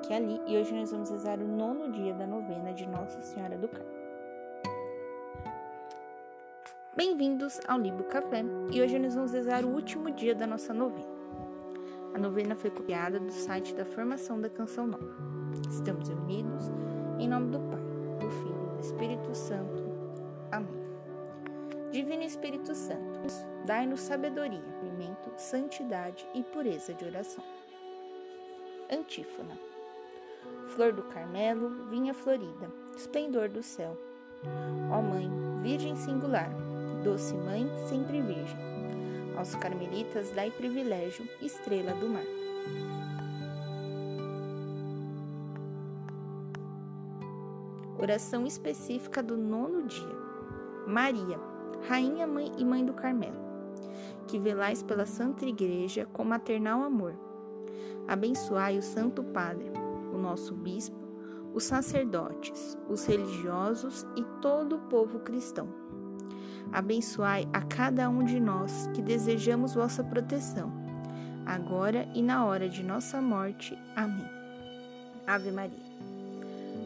aqui e ali e hoje nós vamos rezar o nono dia da novena de Nossa Senhora do Carmo. Bem-vindos ao Libo Café e hoje nós vamos rezar o último dia da nossa novena. A novena foi copiada do site da Formação da Canção Nova. Estamos unidos em nome do Pai, do Filho e do Espírito Santo. Amém. Divino Espírito Santo, dai-nos sabedoria, alimento, santidade e pureza de oração. Antífona. Flor do Carmelo, vinha florida, esplendor do céu. Ó Mãe, Virgem singular, doce Mãe, sempre Virgem. Aos carmelitas dai privilégio, estrela do mar. Oração específica do nono dia. Maria, Rainha Mãe e Mãe do Carmelo, que velais pela Santa Igreja com maternal amor Abençoai o Santo Padre, o nosso Bispo, os sacerdotes, os religiosos e todo o povo cristão. Abençoai a cada um de nós que desejamos vossa proteção, agora e na hora de nossa morte. Amém. Ave Maria.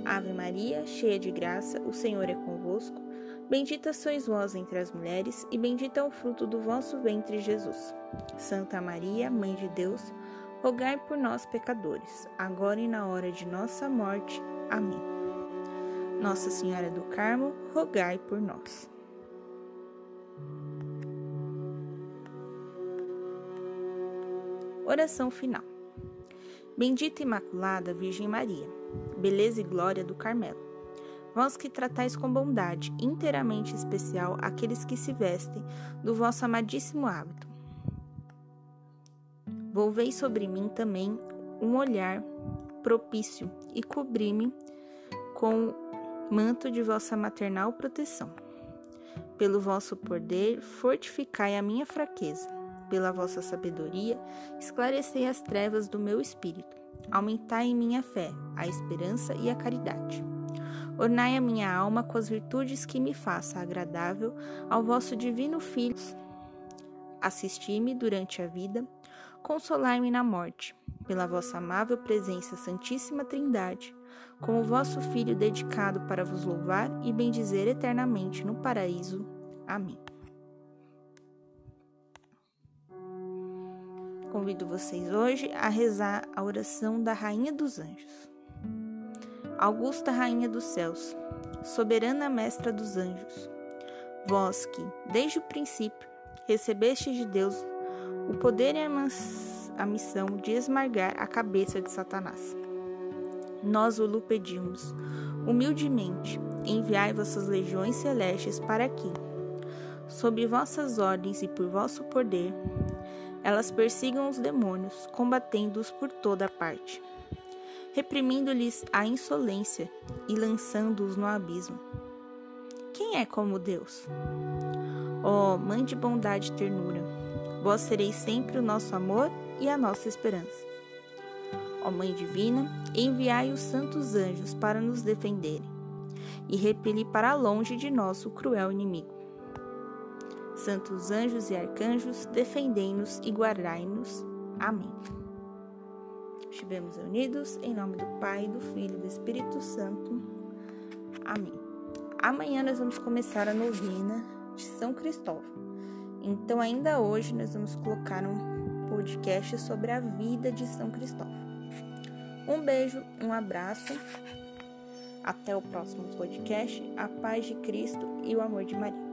Ave Maria, cheia de graça, o Senhor é convosco. Bendita sois vós entre as mulheres, e bendito é o fruto do vosso ventre, Jesus. Santa Maria, Mãe de Deus, rogai por nós, pecadores, agora e na hora de nossa morte. Amém. Nossa Senhora do Carmo, rogai por nós. Oração final. Bendita Imaculada Virgem Maria, beleza e glória do Carmelo. Vós que tratais com bondade inteiramente especial aqueles que se vestem do vosso amadíssimo hábito Volvei sobre mim também um olhar propício e cobri-me com manto de vossa maternal proteção. Pelo vosso poder, fortificai a minha fraqueza. Pela vossa sabedoria, esclarecei as trevas do meu espírito. Aumentai em minha fé, a esperança e a caridade. Ornai a minha alma com as virtudes que me faça agradável ao vosso divino Filho. Assisti-me durante a vida consolai-me na morte, pela vossa amável presença, Santíssima Trindade, como vosso Filho dedicado para vos louvar e bendizer eternamente no paraíso. Amém. Convido vocês hoje a rezar a oração da Rainha dos Anjos. Augusta Rainha dos Céus, soberana Mestra dos Anjos, vós que, desde o princípio, recebeste de Deus o poder e a missão de esmagar a cabeça de Satanás. Nós o pedimos, humildemente, enviai vossas legiões celestes para que, sob vossas ordens e por vosso poder, elas persigam os demônios, combatendo-os por toda parte, reprimindo-lhes a insolência e lançando-os no abismo. Quem é como Deus? Oh, Mãe de bondade e ternura, Vós sereis sempre o nosso amor e a nossa esperança. Ó Mãe Divina, enviai os santos anjos para nos defenderem e repeli para longe de nós o cruel inimigo. Santos anjos e arcanjos, defendei-nos e guardai-nos. Amém. Estivemos unidos em nome do Pai, do Filho e do Espírito Santo. Amém. Amanhã nós vamos começar a novena de São Cristóvão. Então, ainda hoje, nós vamos colocar um podcast sobre a vida de São Cristóvão. Um beijo, um abraço. Até o próximo podcast. A paz de Cristo e o amor de Maria.